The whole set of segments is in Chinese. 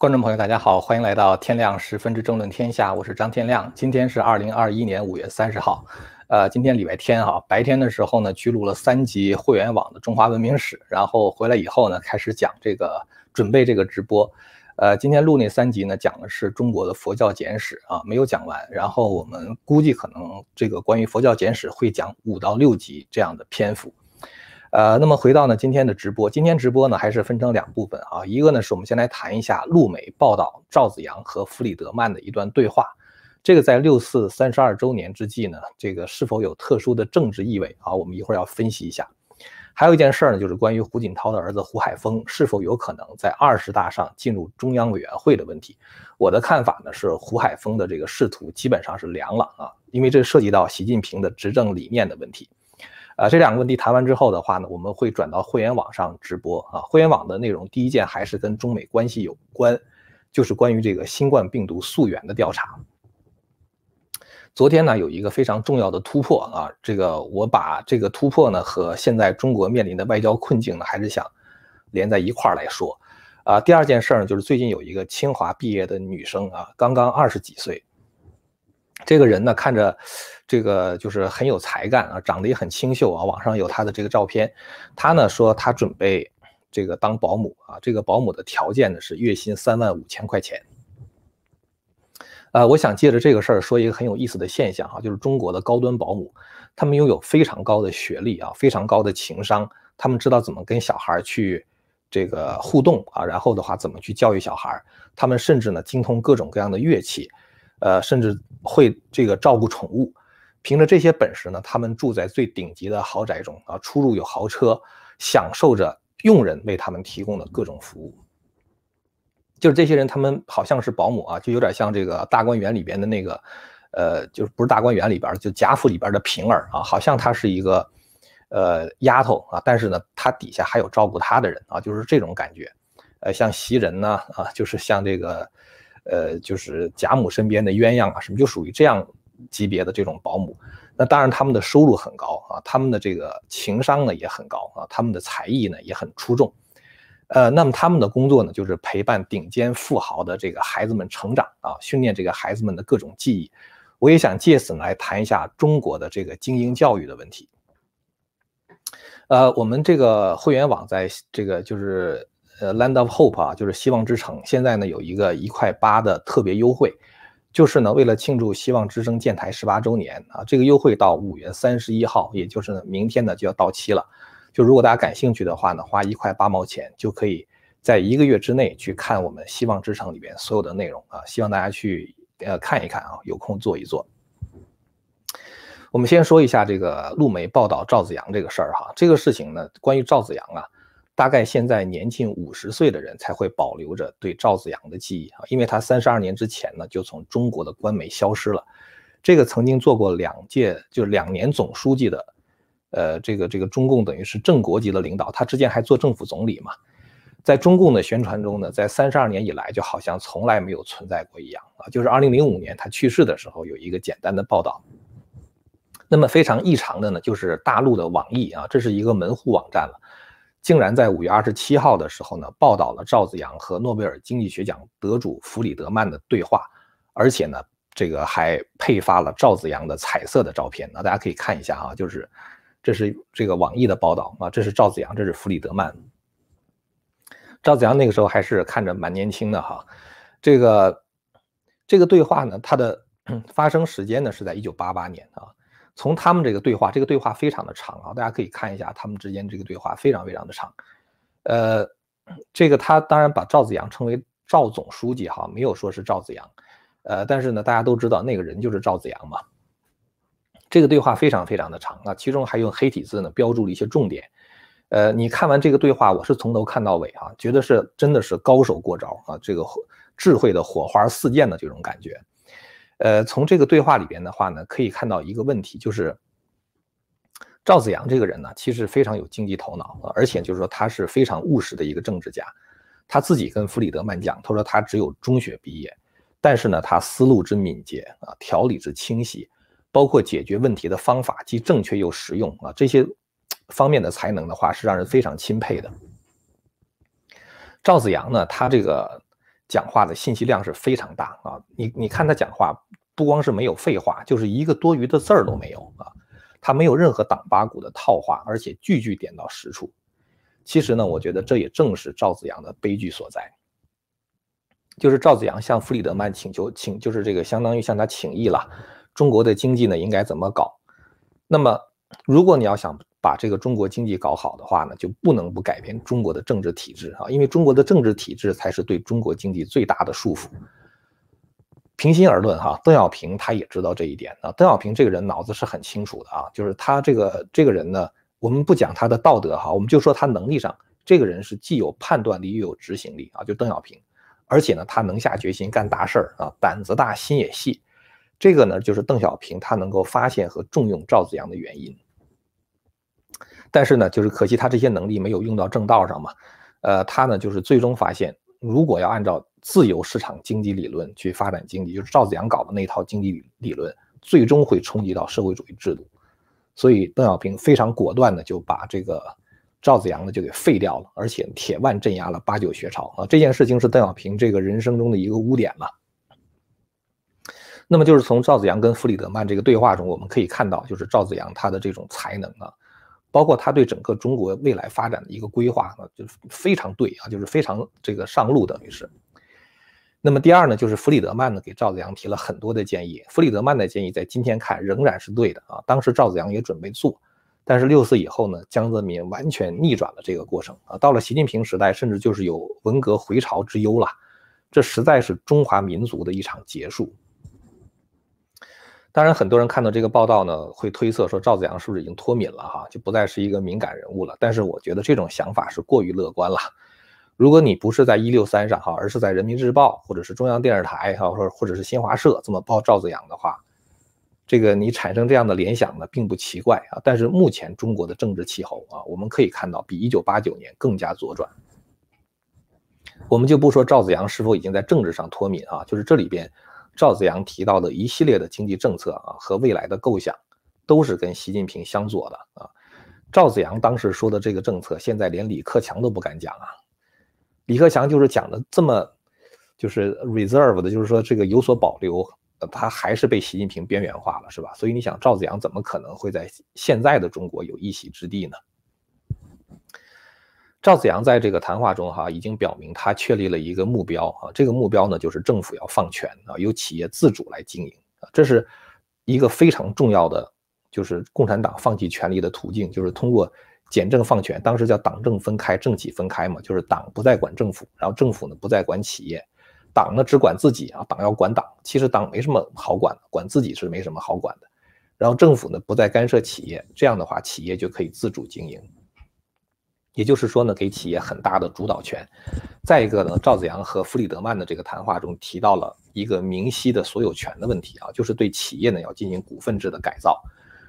观众朋友，大家好，欢迎来到天亮十分之争论天下，我是张天亮。今天是二零二一年五月三十号，呃，今天礼拜天哈，白天的时候呢，去录了三集会员网的中华文明史，然后回来以后呢，开始讲这个准备这个直播，呃，今天录那三集呢，讲的是中国的佛教简史啊，没有讲完，然后我们估计可能这个关于佛教简史会讲五到六集这样的篇幅。呃，那么回到呢今天的直播，今天直播呢还是分成两部分啊，一个呢是我们先来谈一下陆媒报道赵子阳和弗里德曼的一段对话，这个在六四三十二周年之际呢，这个是否有特殊的政治意味啊？我们一会儿要分析一下。还有一件事儿呢，就是关于胡锦涛的儿子胡海峰是否有可能在二十大上进入中央委员会的问题。我的看法呢是胡海峰的这个仕途基本上是凉了啊，因为这涉及到习近平的执政理念的问题。啊，这两个问题谈完之后的话呢，我们会转到会员网上直播啊。会员网的内容第一件还是跟中美关系有关，就是关于这个新冠病毒溯源的调查。昨天呢有一个非常重要的突破啊，这个我把这个突破呢和现在中国面临的外交困境呢，还是想连在一块儿来说。啊，第二件事儿呢就是最近有一个清华毕业的女生啊，刚刚二十几岁。这个人呢，看着这个就是很有才干啊，长得也很清秀啊。网上有他的这个照片。他呢说他准备这个当保姆啊，这个保姆的条件呢是月薪三万五千块钱。呃，我想借着这个事儿说一个很有意思的现象哈，就是中国的高端保姆，他们拥有非常高的学历啊，非常高的情商，他们知道怎么跟小孩去这个互动啊，然后的话怎么去教育小孩，他们甚至呢精通各种各样的乐器。呃，甚至会这个照顾宠物，凭着这些本事呢，他们住在最顶级的豪宅中啊，出入有豪车，享受着佣人为他们提供的各种服务。就是这些人，他们好像是保姆啊，就有点像这个大观园里边的那个，呃，就是不是大观园里边，就贾府里边的平儿啊，好像她是一个呃丫头啊，但是呢，她底下还有照顾她的人啊，就是这种感觉。呃，像袭人呢啊，就是像这个。呃，就是贾母身边的鸳鸯啊，什么就属于这样级别的这种保姆。那当然，他们的收入很高啊，他们的这个情商呢也很高啊，他们的才艺呢也很出众。呃，那么他们的工作呢，就是陪伴顶尖富豪的这个孩子们成长啊，训练这个孩子们的各种技艺。我也想借此来谈一下中国的这个精英教育的问题。呃，我们这个会员网在这个就是。呃，Land of Hope 啊，就是希望之城。现在呢有一个一块八的特别优惠，就是呢为了庆祝希望之声建台十八周年啊，这个优惠到五月三十一号，也就是呢明天呢就要到期了。就如果大家感兴趣的话呢，花一块八毛钱就可以在一个月之内去看我们希望之城里边所有的内容啊，希望大家去呃看一看啊，有空做一做。我们先说一下这个陆媒报道赵子阳这个事儿哈，这个事情呢关于赵子阳啊。大概现在年近五十岁的人才会保留着对赵子阳的记忆啊，因为他三十二年之前呢就从中国的官媒消失了。这个曾经做过两届就两年总书记的，呃，这个这个中共等于是正国级的领导，他之前还做政府总理嘛，在中共的宣传中呢，在三十二年以来就好像从来没有存在过一样啊。就是二零零五年他去世的时候有一个简单的报道。那么非常异常的呢，就是大陆的网易啊，这是一个门户网站了。竟然在五月二十七号的时候呢，报道了赵子阳和诺贝尔经济学奖得主弗里德曼的对话，而且呢，这个还配发了赵子阳的彩色的照片。那大家可以看一下啊，就是这是这个网易的报道啊，这是赵子阳，这是弗里德曼。赵子阳那个时候还是看着蛮年轻的哈。这个这个对话呢，它的 发生时间呢是在一九八八年啊。从他们这个对话，这个对话非常的长啊，大家可以看一下他们之间这个对话非常非常的长。呃，这个他当然把赵子阳称为赵总书记哈，没有说是赵子阳。呃，但是呢，大家都知道那个人就是赵子阳嘛。这个对话非常非常的长啊，其中还用黑体字呢标注了一些重点。呃，你看完这个对话，我是从头看到尾啊，觉得是真的是高手过招啊，这个智慧的火花四溅的这种感觉。呃，从这个对话里边的话呢，可以看到一个问题，就是赵子阳这个人呢，其实非常有经济头脑，而且就是说他是非常务实的一个政治家。他自己跟弗里德曼讲，他说他只有中学毕业，但是呢，他思路之敏捷啊，条理之清晰，包括解决问题的方法既正确又实用啊，这些方面的才能的话，是让人非常钦佩的。赵子阳呢，他这个。讲话的信息量是非常大啊！你你看他讲话，不光是没有废话，就是一个多余的字儿都没有啊！他没有任何党八股的套话，而且句句点到实处。其实呢，我觉得这也正是赵子阳的悲剧所在。就是赵子阳向弗里德曼请求，请就是这个相当于向他请意了，中国的经济呢应该怎么搞？那么如果你要想把这个中国经济搞好的话呢，就不能不改变中国的政治体制啊，因为中国的政治体制才是对中国经济最大的束缚。平心而论哈，邓小平他也知道这一点啊。邓小平这个人脑子是很清楚的啊，就是他这个这个人呢，我们不讲他的道德哈，我们就说他能力上，这个人是既有判断力又有执行力啊，就邓小平，而且呢，他能下决心干大事儿啊，胆子大心也细，这个呢就是邓小平他能够发现和重用赵子阳的原因。但是呢，就是可惜他这些能力没有用到正道上嘛。呃，他呢就是最终发现，如果要按照自由市场经济理论去发展经济，就是赵子阳搞的那套经济理论，最终会冲击到社会主义制度。所以邓小平非常果断的就把这个赵子阳呢就给废掉了，而且铁腕镇压了八九学潮啊。这件事情是邓小平这个人生中的一个污点嘛。那么就是从赵子阳跟弗里德曼这个对话中，我们可以看到，就是赵子阳他的这种才能啊。包括他对整个中国未来发展的一个规划呢，就是非常对啊，就是非常这个上路，等于是。那么第二呢，就是弗里德曼呢给赵子阳提了很多的建议，弗里德曼的建议在今天看仍然是对的啊。当时赵子阳也准备做，但是六四以后呢，江泽民完全逆转了这个过程啊。到了习近平时代，甚至就是有文革回潮之忧了，这实在是中华民族的一场结束。当然，很多人看到这个报道呢，会推测说赵子阳是不是已经脱敏了哈，就不再是一个敏感人物了。但是我觉得这种想法是过于乐观了。如果你不是在一六三上哈，而是在人民日报或者是中央电视台哈，或者或者是新华社这么报赵子阳的话，这个你产生这样的联想呢，并不奇怪啊。但是目前中国的政治气候啊，我们可以看到比一九八九年更加左转。我们就不说赵子阳是否已经在政治上脱敏啊，就是这里边。赵子阳提到的一系列的经济政策啊和未来的构想，都是跟习近平相左的啊。赵子阳当时说的这个政策，现在连李克强都不敢讲啊。李克强就是讲的这么，就是 reserve 的，就是说这个有所保留，他还是被习近平边缘化了，是吧？所以你想，赵子阳怎么可能会在现在的中国有一席之地呢？赵子阳在这个谈话中，哈，已经表明他确立了一个目标啊，这个目标呢，就是政府要放权啊，由企业自主来经营啊，这是一个非常重要的，就是共产党放弃权力的途径，就是通过简政放权，当时叫党政分开，政企分开嘛，就是党不再管政府，然后政府呢不再管企业，党呢只管自己啊，党要管党，其实党没什么好管的，管自己是没什么好管的，然后政府呢不再干涉企业，这样的话企业就可以自主经营。也就是说呢，给企业很大的主导权。再一个呢，赵子阳和弗里德曼的这个谈话中提到了一个明晰的所有权的问题啊，就是对企业呢要进行股份制的改造。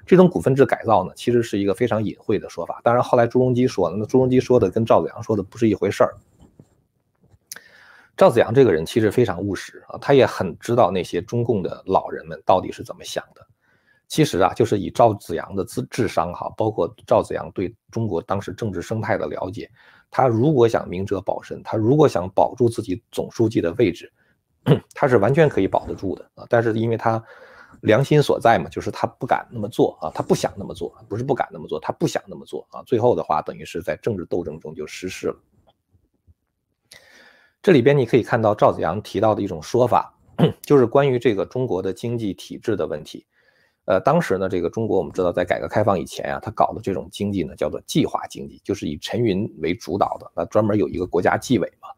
这种股份制改造呢，其实是一个非常隐晦的说法。当然后来朱镕基说了，那朱镕基说的跟赵子阳说的不是一回事儿。赵子阳这个人其实非常务实啊，他也很知道那些中共的老人们到底是怎么想的。其实啊，就是以赵子阳的智智商哈，包括赵子阳对中国当时政治生态的了解，他如果想明哲保身，他如果想保住自己总书记的位置，他是完全可以保得住的啊。但是因为他良心所在嘛，就是他不敢那么做啊，他不想那么做，不是不敢那么做，他不想那么做啊。最后的话，等于是在政治斗争中就失势了。这里边你可以看到赵子阳提到的一种说法，就是关于这个中国的经济体制的问题。呃，当时呢，这个中国我们知道，在改革开放以前啊，他搞的这种经济呢，叫做计划经济，就是以陈云为主导的。那专门有一个国家纪委嘛，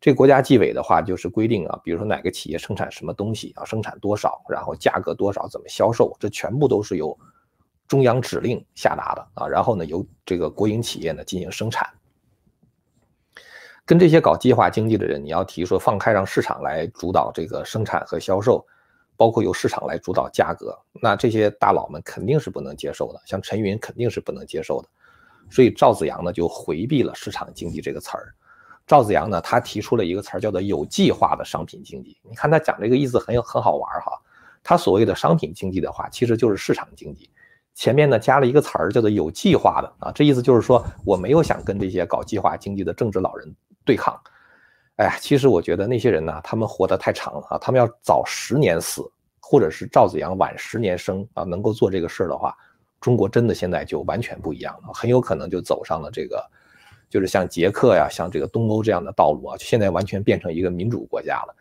这国家纪委的话，就是规定啊，比如说哪个企业生产什么东西啊，生产多少，然后价格多少，怎么销售，这全部都是由中央指令下达的啊。然后呢，由这个国营企业呢进行生产。跟这些搞计划经济的人，你要提说放开让市场来主导这个生产和销售。包括由市场来主导价格，那这些大佬们肯定是不能接受的，像陈云肯定是不能接受的，所以赵子阳呢就回避了市场经济这个词儿。赵子阳呢，他提出了一个词儿叫做有计划的商品经济。你看他讲这个意思很有很好玩哈。他所谓的商品经济的话，其实就是市场经济，前面呢加了一个词儿叫做有计划的啊，这意思就是说我没有想跟这些搞计划经济的政治老人对抗。哎呀，其实我觉得那些人呢，他们活得太长了啊，他们要早十年死，或者是赵子阳晚十年生啊，能够做这个事儿的话，中国真的现在就完全不一样了，很有可能就走上了这个，就是像捷克呀、像这个东欧这样的道路啊，现在完全变成一个民主国家了。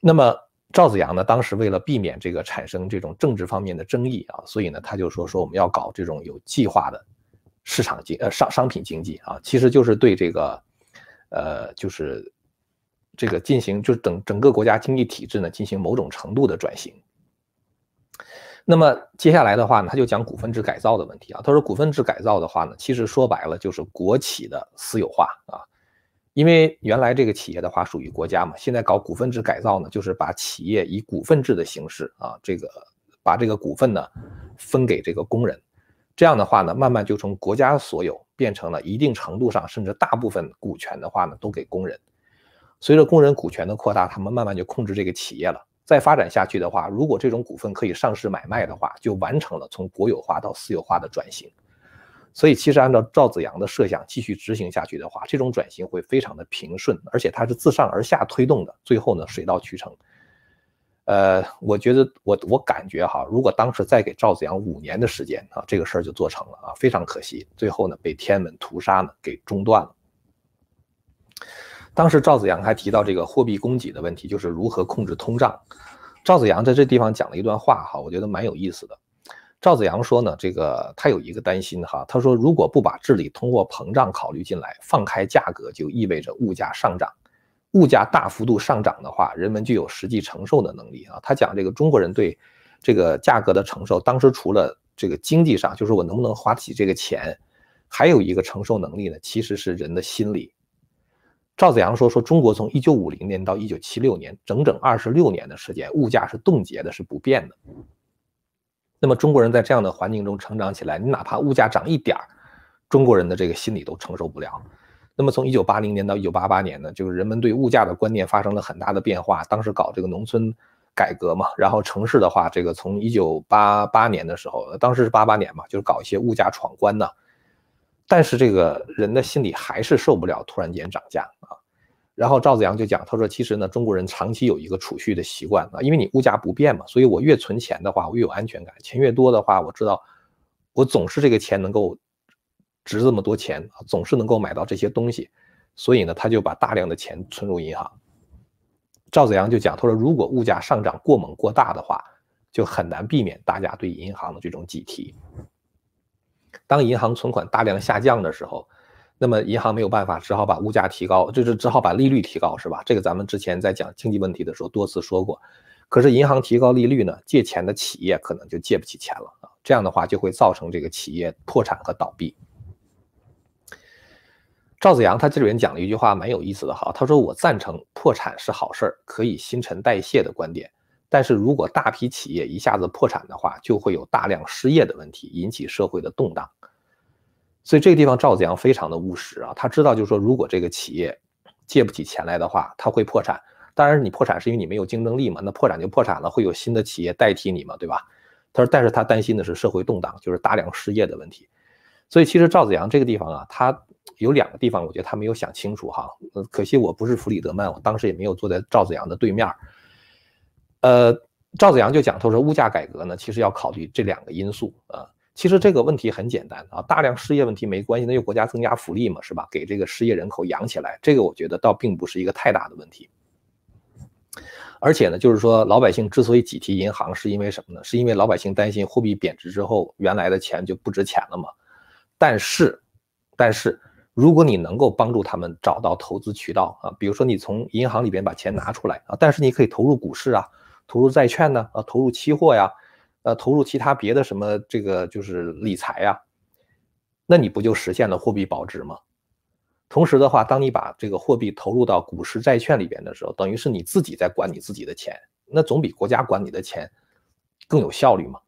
那么赵子阳呢，当时为了避免这个产生这种政治方面的争议啊，所以呢，他就说说我们要搞这种有计划的市场经呃商商品经济啊，其实就是对这个。呃，就是这个进行，就是整整个国家经济体制呢进行某种程度的转型。那么接下来的话呢，他就讲股份制改造的问题啊。他说股份制改造的话呢，其实说白了就是国企的私有化啊。因为原来这个企业的话属于国家嘛，现在搞股份制改造呢，就是把企业以股份制的形式啊，这个把这个股份呢分给这个工人。这样的话呢，慢慢就从国家所有变成了一定程度上，甚至大部分股权的话呢，都给工人。随着工人股权的扩大，他们慢慢就控制这个企业了。再发展下去的话，如果这种股份可以上市买卖的话，就完成了从国有化到私有化的转型。所以，其实按照赵子阳的设想继续执行下去的话，这种转型会非常的平顺，而且它是自上而下推动的，最后呢，水到渠成。呃，我觉得我我感觉哈，如果当时再给赵子阳五年的时间啊，这个事儿就做成了啊，非常可惜，最后呢被天安门屠杀呢给中断了。当时赵子阳还提到这个货币供给的问题，就是如何控制通胀。赵子阳在这地方讲了一段话哈，我觉得蛮有意思的。赵子阳说呢，这个他有一个担心哈，他说如果不把治理通货膨胀考虑进来，放开价格就意味着物价上涨。物价大幅度上涨的话，人们就有实际承受的能力啊。他讲这个中国人对这个价格的承受，当时除了这个经济上，就是我能不能花起这个钱，还有一个承受能力呢，其实是人的心理。赵子阳说说中国从一九五零年到一九七六年，整整二十六年的时间，物价是冻结的，是不变的。那么中国人在这样的环境中成长起来，你哪怕物价涨一点儿，中国人的这个心理都承受不了。那么从一九八零年到一九八八年呢，就是人们对物价的观念发生了很大的变化。当时搞这个农村改革嘛，然后城市的话，这个从一九八八年的时候，当时是八八年嘛，就是搞一些物价闯关呢。但是这个人的心里还是受不了突然间涨价啊。然后赵子阳就讲，他说其实呢，中国人长期有一个储蓄的习惯啊，因为你物价不变嘛，所以我越存钱的话，我越有安全感。钱越多的话，我知道我总是这个钱能够。值这么多钱，总是能够买到这些东西，所以呢，他就把大量的钱存入银行。赵子阳就讲，他说如果物价上涨过猛过大的话，就很难避免大家对银行的这种挤提。当银行存款大量下降的时候，那么银行没有办法，只好把物价提高，就是只好把利率提高，是吧？这个咱们之前在讲经济问题的时候多次说过。可是银行提高利率呢，借钱的企业可能就借不起钱了啊，这样的话就会造成这个企业破产和倒闭。赵子阳他这里面讲了一句话蛮有意思的哈，他说我赞成破产是好事儿，可以新陈代谢的观点，但是如果大批企业一下子破产的话，就会有大量失业的问题，引起社会的动荡。所以这个地方赵子阳非常的务实啊，他知道就是说如果这个企业借不起钱来的话，他会破产。当然你破产是因为你没有竞争力嘛，那破产就破产了，会有新的企业代替你嘛，对吧？他说，但是他担心的是社会动荡，就是大量失业的问题。所以其实赵子阳这个地方啊，他。有两个地方，我觉得他没有想清楚哈。呃，可惜我不是弗里德曼，我当时也没有坐在赵子阳的对面。呃，赵子阳就讲，他说物价改革呢，其实要考虑这两个因素啊。其实这个问题很简单啊，大量失业问题没关系，那就国家增加福利嘛，是吧？给这个失业人口养起来，这个我觉得倒并不是一个太大的问题。而且呢，就是说老百姓之所以挤提银行，是因为什么呢？是因为老百姓担心货币贬值之后，原来的钱就不值钱了嘛。但是，但是。如果你能够帮助他们找到投资渠道啊，比如说你从银行里边把钱拿出来啊，但是你可以投入股市啊，投入债券呢啊，投入期货呀，呃，投入其他别的什么这个就是理财呀，那你不就实现了货币保值吗？同时的话，当你把这个货币投入到股市债券里边的时候，等于是你自己在管你自己的钱，那总比国家管你的钱更有效率嘛。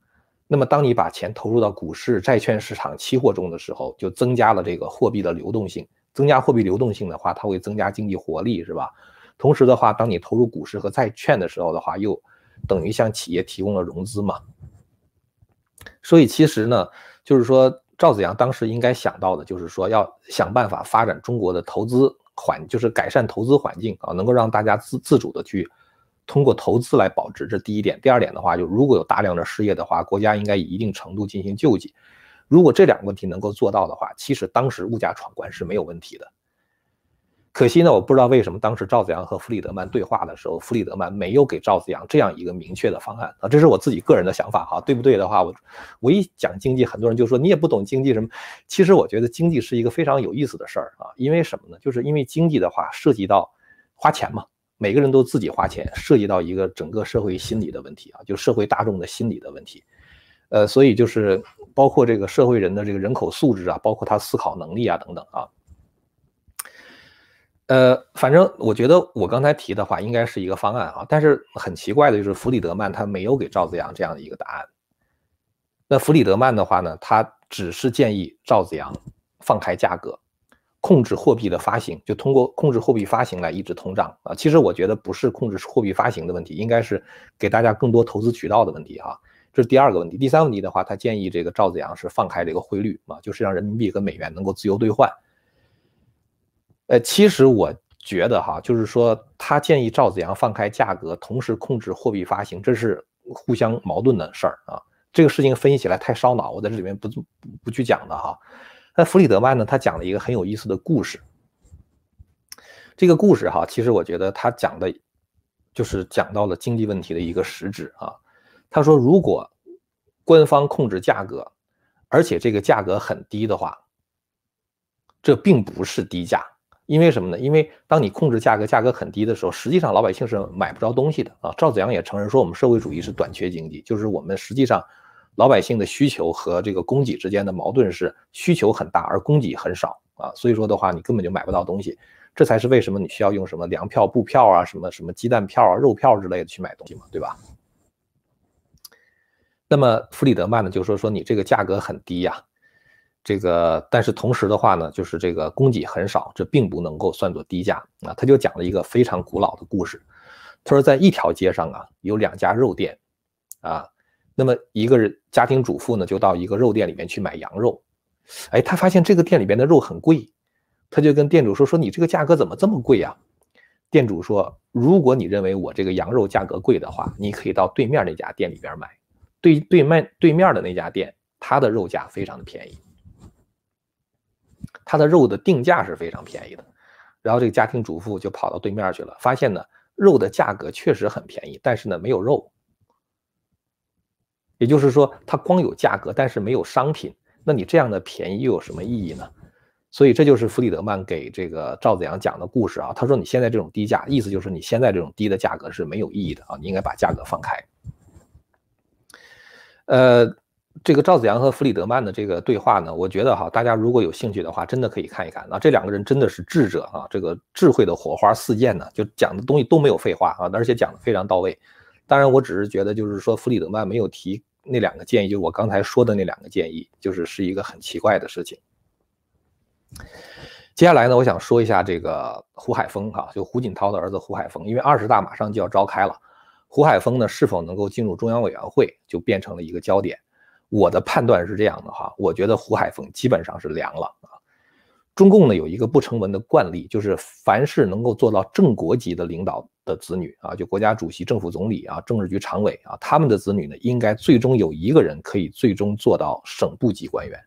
那么，当你把钱投入到股市、债券市场、期货中的时候，就增加了这个货币的流动性。增加货币流动性的话，它会增加经济活力，是吧？同时的话，当你投入股市和债券的时候的话，又等于向企业提供了融资嘛。所以，其实呢，就是说赵子阳当时应该想到的，就是说要想办法发展中国的投资环，就是改善投资环境啊，能够让大家自自主的去通过投资来保值，这第一点。第二点的话，就如果有大量的失业的话，国家应该以一定程度进行救济。如果这两个问题能够做到的话，其实当时物价闯关是没有问题的。可惜呢，我不知道为什么当时赵子阳和弗里德曼对话的时候，弗里德曼没有给赵子阳这样一个明确的方案啊，这是我自己个人的想法哈，对不对的话，我我一讲经济，很多人就说你也不懂经济什么。其实我觉得经济是一个非常有意思的事儿啊，因为什么呢？就是因为经济的话涉及到花钱嘛，每个人都自己花钱，涉及到一个整个社会心理的问题啊，就社会大众的心理的问题，呃，所以就是包括这个社会人的这个人口素质啊，包括他思考能力啊等等啊。呃，反正我觉得我刚才提的话应该是一个方案啊，但是很奇怪的就是弗里德曼他没有给赵子阳这样的一个答案。那弗里德曼的话呢，他只是建议赵子阳放开价格，控制货币的发行，就通过控制货币发行来抑制通胀啊。其实我觉得不是控制货币发行的问题，应该是给大家更多投资渠道的问题哈。这是第二个问题。第三个问题的话，他建议这个赵子阳是放开这个汇率啊，就是让人民币跟美元能够自由兑换。呃，其实我觉得哈，就是说他建议赵子阳放开价格，同时控制货币发行，这是互相矛盾的事儿啊。这个事情分析起来太烧脑，我在这里面不不不去讲的哈。那弗里德曼呢，他讲了一个很有意思的故事。这个故事哈，其实我觉得他讲的，就是讲到了经济问题的一个实质啊。他说，如果官方控制价格，而且这个价格很低的话，这并不是低价。因为什么呢？因为当你控制价格，价格很低的时候，实际上老百姓是买不着东西的啊。赵子阳也承认说，我们社会主义是短缺经济，就是我们实际上老百姓的需求和这个供给之间的矛盾是需求很大，而供给很少啊。所以说的话，你根本就买不到东西，这才是为什么你需要用什么粮票、布票啊，什么什么鸡蛋票啊、肉票之类的去买东西嘛，对吧？那么弗里德曼呢，就说说你这个价格很低呀。这个，但是同时的话呢，就是这个供给很少，这并不能够算作低价啊。他就讲了一个非常古老的故事，他说在一条街上啊，有两家肉店，啊，那么一个人家庭主妇呢，就到一个肉店里面去买羊肉，哎，他发现这个店里边的肉很贵，他就跟店主说说你这个价格怎么这么贵呀？店主说，如果你认为我这个羊肉价格贵的话，你可以到对面那家店里边买，对对面对面的那家店，它的肉价非常的便宜。它的肉的定价是非常便宜的，然后这个家庭主妇就跑到对面去了，发现呢肉的价格确实很便宜，但是呢没有肉，也就是说它光有价格，但是没有商品，那你这样的便宜又有什么意义呢？所以这就是弗里德曼给这个赵子阳讲的故事啊。他说你现在这种低价，意思就是你现在这种低的价格是没有意义的啊，你应该把价格放开。呃。这个赵子阳和弗里德曼的这个对话呢，我觉得哈，大家如果有兴趣的话，真的可以看一看啊。这两个人真的是智者啊，这个智慧的火花四溅呢，就讲的东西都没有废话啊，而且讲的非常到位。当然，我只是觉得就是说弗里德曼没有提那两个建议，就我刚才说的那两个建议，就是是一个很奇怪的事情。接下来呢，我想说一下这个胡海峰哈，就胡锦涛的儿子胡海峰，因为二十大马上就要召开了，胡海峰呢是否能够进入中央委员会，就变成了一个焦点。我的判断是这样的哈，我觉得胡海峰基本上是凉了。中共呢有一个不成文的惯例，就是凡是能够做到正国级的领导的子女啊，就国家主席、政府总理啊、政治局常委啊，他们的子女呢，应该最终有一个人可以最终做到省部级官员。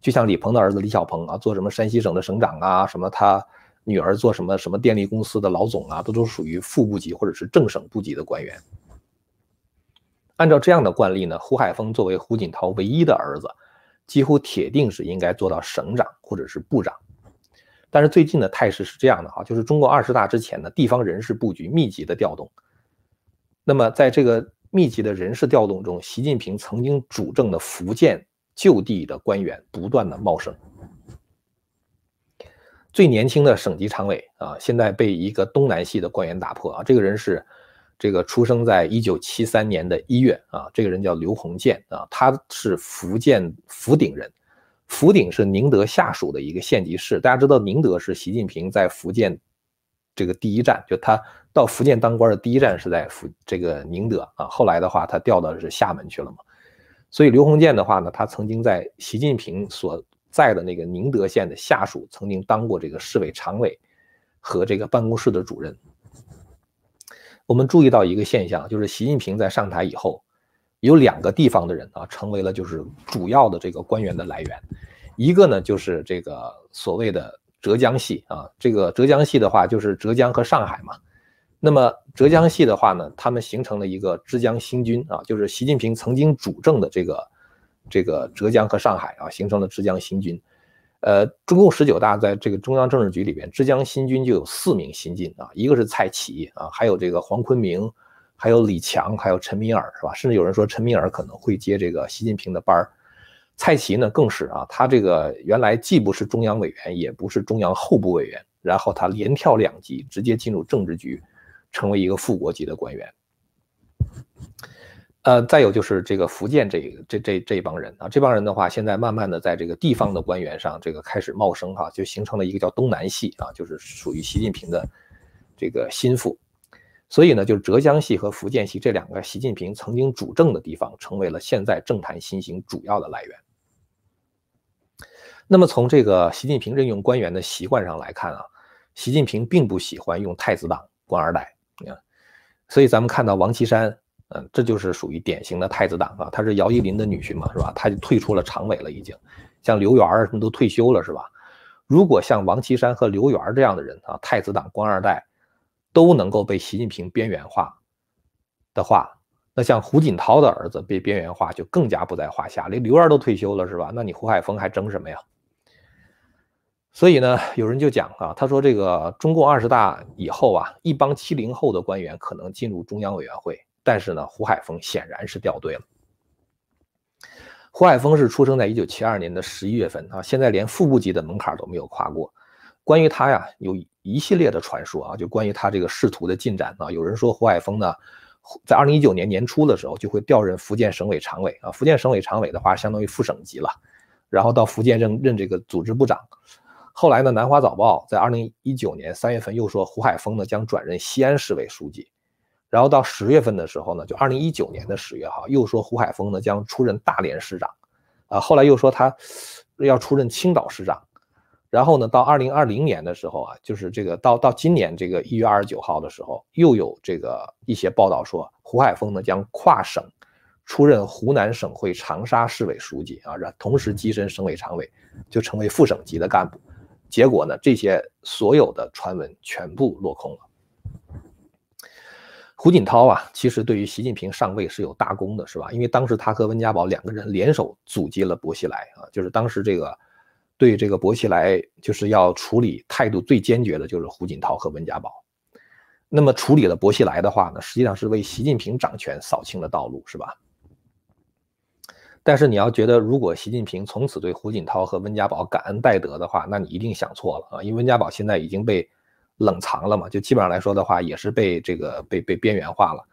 就像李鹏的儿子李小鹏啊，做什么山西省的省长啊，什么他女儿做什么什么电力公司的老总啊，都都属于副部级或者是正省部级的官员。按照这样的惯例呢，胡海峰作为胡锦涛唯一的儿子，几乎铁定是应该做到省长或者是部长。但是最近的态势是这样的哈，就是中国二十大之前呢，地方人事布局密集的调动。那么在这个密集的人事调动中，习近平曾经主政的福建就地的官员不断的茂升。最年轻的省级常委啊，现在被一个东南系的官员打破啊，这个人是。这个出生在一九七三年的一月啊，这个人叫刘洪建啊，他是福建福鼎人，福鼎是宁德下属的一个县级市。大家知道宁德是习近平在福建这个第一站，就他到福建当官的第一站是在福这个宁德啊。后来的话，他调到是厦门去了嘛。所以刘洪建的话呢，他曾经在习近平所在的那个宁德县的下属，曾经当过这个市委常委。和这个办公室的主任。我们注意到一个现象，就是习近平在上台以后，有两个地方的人啊，成为了就是主要的这个官员的来源。一个呢，就是这个所谓的浙江系啊，这个浙江系的话，就是浙江和上海嘛。那么浙江系的话呢，他们形成了一个浙江新军啊，就是习近平曾经主政的这个这个浙江和上海啊，形成了浙江新军。呃，中共十九大在这个中央政治局里边，浙江新军就有四名新进啊，一个是蔡奇啊，还有这个黄坤明，还有李强，还有陈敏尔，是吧？甚至有人说陈敏尔可能会接这个习近平的班儿。蔡奇呢更是啊，他这个原来既不是中央委员，也不是中央候补委员，然后他连跳两级，直接进入政治局，成为一个副国级的官员。呃，再有就是这个福建这这这这帮人啊，这帮人的话，现在慢慢的在这个地方的官员上，这个开始茂生哈，就形成了一个叫东南系啊，就是属于习近平的这个心腹。所以呢，就是浙江系和福建系这两个习近平曾经主政的地方，成为了现在政坛新型主要的来源。那么从这个习近平任用官员的习惯上来看啊，习近平并不喜欢用太子党官二代，啊，所以咱们看到王岐山。嗯，这就是属于典型的太子党啊，他是姚依林的女婿嘛，是吧？他就退出了常委了，已经。像刘源什么都退休了，是吧？如果像王岐山和刘源这样的人啊，太子党官二代都能够被习近平边缘化的话，那像胡锦涛的儿子被边缘化就更加不在话下。连刘源都退休了，是吧？那你胡海峰还争什么呀？所以呢，有人就讲啊，他说这个中共二十大以后啊，一帮七零后的官员可能进入中央委员会。但是呢，胡海峰显然是掉队了。胡海峰是出生在一九七二年的十一月份啊，现在连副部级的门槛都没有跨过。关于他呀，有一系列的传说啊，就关于他这个仕途的进展啊。有人说胡海峰呢，在二零一九年年初的时候就会调任福建省委常委啊。福建省委常委的话，相当于副省级了，然后到福建任任这个组织部长。后来呢，《南华早报》在二零一九年三月份又说胡海峰呢将转任西安市委书记。然后到十月份的时候呢，就二零一九年的十月哈，又说胡海峰呢将出任大连市长，啊，后来又说他要出任青岛市长，然后呢，到二零二零年的时候啊，就是这个到到今年这个一月二十九号的时候，又有这个一些报道说胡海峰呢将跨省出任湖南省会长沙市委书记啊，然同时跻身省委常委，就成为副省级的干部。结果呢，这些所有的传闻全部落空了。胡锦涛啊，其实对于习近平上位是有大功的，是吧？因为当时他和温家宝两个人联手阻击了薄熙来啊，就是当时这个对这个薄熙来就是要处理态度最坚决的，就是胡锦涛和温家宝。那么处理了薄熙来的话呢，实际上是为习近平掌权扫清了道路，是吧？但是你要觉得，如果习近平从此对胡锦涛和温家宝感恩戴德的话，那你一定想错了啊，因为温家宝现在已经被。冷藏了嘛？就基本上来说的话，也是被这个被被边缘化了。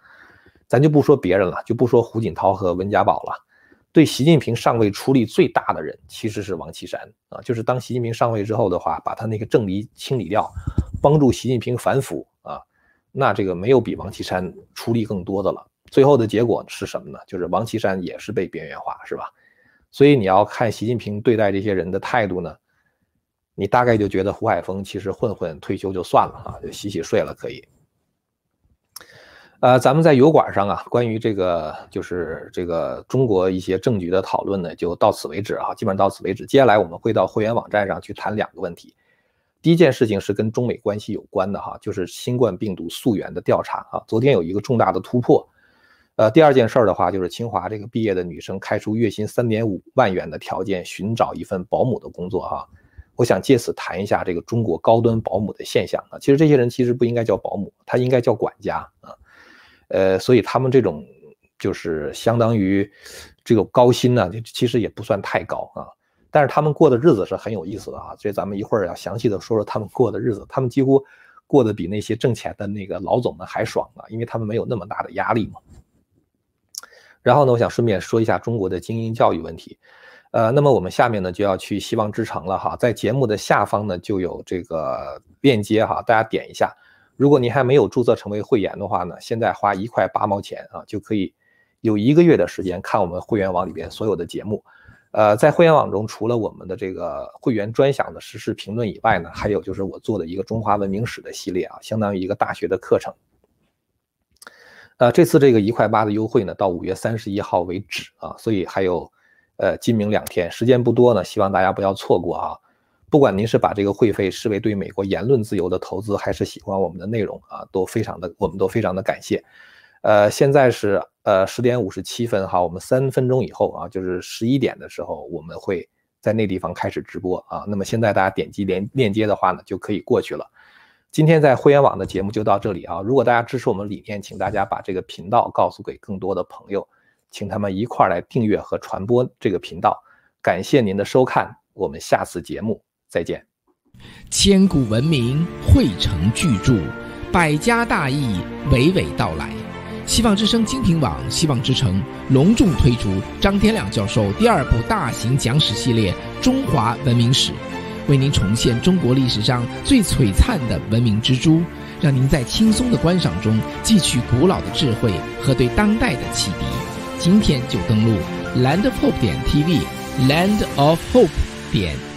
咱就不说别人了，就不说胡锦涛和温家宝了。对习近平上位出力最大的人，其实是王岐山啊。就是当习近平上位之后的话，把他那个政敌清理掉，帮助习近平反腐啊。那这个没有比王岐山出力更多的了。最后的结果是什么呢？就是王岐山也是被边缘化，是吧？所以你要看习近平对待这些人的态度呢？你大概就觉得胡海峰其实混混退休就算了啊，就洗洗睡了可以。呃，咱们在油管上啊，关于这个就是这个中国一些政局的讨论呢，就到此为止啊，基本上到此为止。接下来我们会到会员网站上去谈两个问题。第一件事情是跟中美关系有关的哈，就是新冠病毒溯源的调查啊，昨天有一个重大的突破。呃，第二件事儿的话，就是清华这个毕业的女生开出月薪三点五万元的条件，寻找一份保姆的工作哈。我想借此谈一下这个中国高端保姆的现象啊，其实这些人其实不应该叫保姆，他应该叫管家啊，呃，所以他们这种就是相当于这个高薪呢，其实也不算太高啊，但是他们过的日子是很有意思的啊，所以咱们一会儿要详细的说说他们过的日子，他们几乎过得比那些挣钱的那个老总们还爽啊，因为他们没有那么大的压力嘛。然后呢，我想顺便说一下中国的精英教育问题。呃，那么我们下面呢就要去希望之城了哈，在节目的下方呢就有这个链接哈，大家点一下。如果您还没有注册成为会员的话呢，现在花一块八毛钱啊，就可以有一个月的时间看我们会员网里边所有的节目。呃，在会员网中，除了我们的这个会员专享的实时评论以外呢，还有就是我做的一个中华文明史的系列啊，相当于一个大学的课程。呃，这次这个一块八的优惠呢，到五月三十一号为止啊，所以还有呃今明两天，时间不多呢，希望大家不要错过啊。不管您是把这个会费视为对美国言论自由的投资，还是喜欢我们的内容啊，都非常的，我们都非常的感谢。呃，现在是呃十点五十七分哈，我们三分钟以后啊，就是十一点的时候，我们会在那地方开始直播啊。那么现在大家点击连链接的话呢，就可以过去了。今天在会员网的节目就到这里啊。如果大家支持我们理念，请大家把这个频道告诉给更多的朋友，请他们一块来订阅和传播这个频道。感谢您的收看，我们下次节目。再见。千古文明汇成巨著，百家大义娓娓道来。希望之声精品网、希望之城隆重推出张天亮教授第二部大型讲史系列《中华文明史》，为您重现中国历史上最璀璨的文明之珠，让您在轻松的观赏中汲取古老的智慧和对当代的启迪。今天就登录 landofhope 点 tv，land of hope 点。